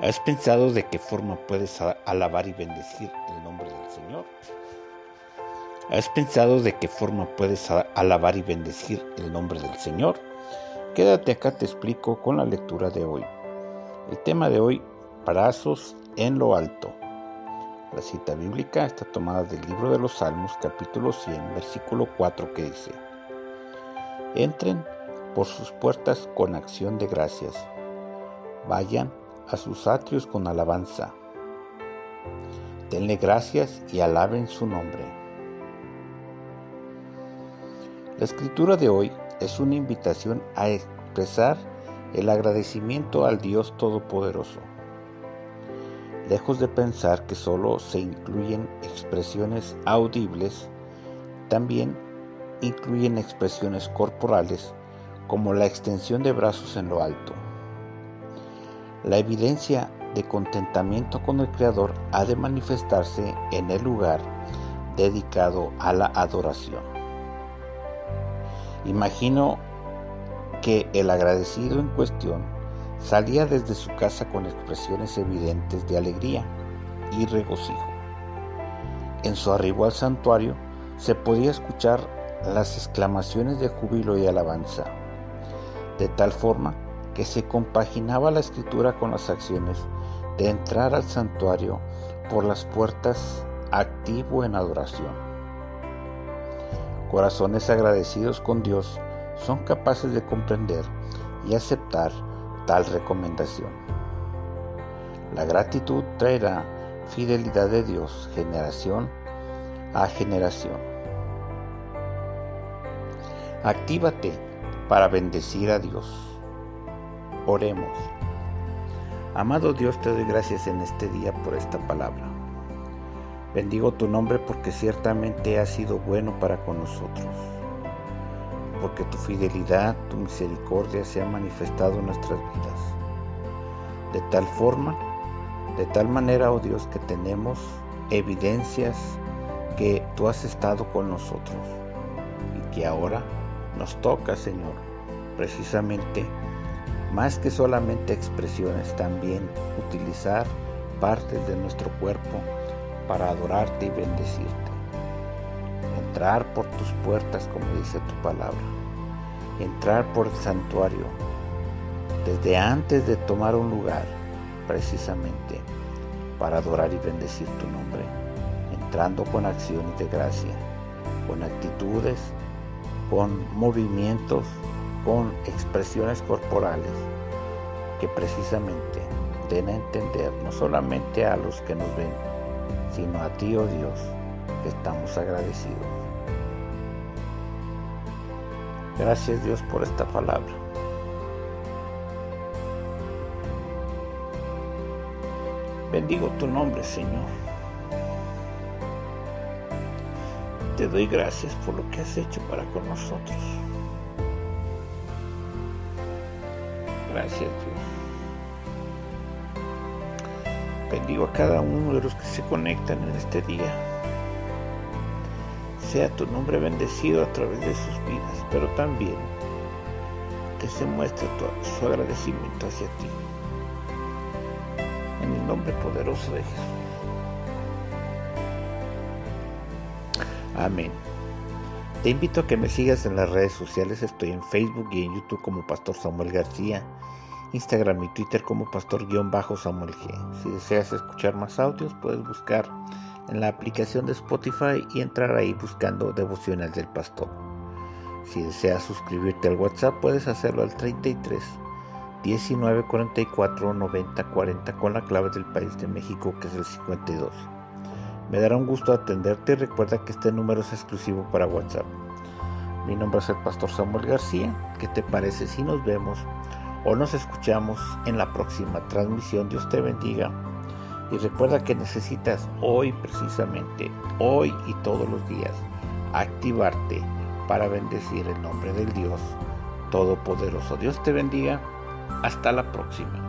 ¿Has pensado de qué forma puedes alabar y bendecir el nombre del Señor? ¿Has pensado de qué forma puedes alabar y bendecir el nombre del Señor? Quédate acá, te explico con la lectura de hoy. El tema de hoy, brazos en lo alto. La cita bíblica está tomada del libro de los Salmos, capítulo 100, versículo 4, que dice, Entren por sus puertas con acción de gracias, vayan a sus atrios con alabanza, denle gracias y alaben su nombre. La escritura de hoy es una invitación a expresar el agradecimiento al Dios Todopoderoso Lejos de pensar que solo se incluyen expresiones audibles, también incluyen expresiones corporales como la extensión de brazos en lo alto. La evidencia de contentamiento con el Creador ha de manifestarse en el lugar dedicado a la adoración. Imagino que el agradecido en cuestión Salía desde su casa con expresiones evidentes de alegría y regocijo. En su arribo al santuario se podía escuchar las exclamaciones de júbilo y alabanza, de tal forma que se compaginaba la escritura con las acciones de entrar al santuario por las puertas activo en adoración. Corazones agradecidos con Dios son capaces de comprender y aceptar tal recomendación. La gratitud traerá fidelidad de Dios generación a generación. Actívate para bendecir a Dios. Oremos. Amado Dios, te doy gracias en este día por esta palabra. Bendigo tu nombre porque ciertamente has sido bueno para con nosotros porque tu fidelidad, tu misericordia se ha manifestado en nuestras vidas. De tal forma, de tal manera, oh Dios, que tenemos evidencias que tú has estado con nosotros y que ahora nos toca, Señor, precisamente, más que solamente expresiones, también utilizar partes de nuestro cuerpo para adorarte y bendecirte. Entrar por tus puertas, como dice tu palabra, entrar por el santuario, desde antes de tomar un lugar, precisamente para adorar y bendecir tu nombre, entrando con acciones de gracia, con actitudes, con movimientos, con expresiones corporales, que precisamente den a entender no solamente a los que nos ven, sino a ti, oh Dios, que estamos agradecidos. Gracias Dios por esta palabra. Bendigo tu nombre, Señor. Te doy gracias por lo que has hecho para con nosotros. Gracias Dios. Bendigo a cada uno de los que se conectan en este día sea tu nombre bendecido a través de sus vidas, pero también que se muestre su agradecimiento hacia ti. En el nombre poderoso de Jesús. Amén. Te invito a que me sigas en las redes sociales. Estoy en Facebook y en YouTube como Pastor Samuel García, Instagram y Twitter como Pastor-Samuel G. Si deseas escuchar más audios, puedes buscar en la aplicación de Spotify y entrar ahí buscando Devocional del Pastor. Si deseas suscribirte al WhatsApp, puedes hacerlo al 33 19 44 90 40 con la clave del país de México que es el 52. Me dará un gusto atenderte y recuerda que este número es exclusivo para WhatsApp. Mi nombre es el Pastor Samuel García. ¿Qué te parece si nos vemos o nos escuchamos en la próxima transmisión? Dios te bendiga y recuerda que necesitas hoy precisamente, hoy y todos los días, activarte para bendecir el nombre del Dios Todopoderoso. Dios te bendiga. Hasta la próxima.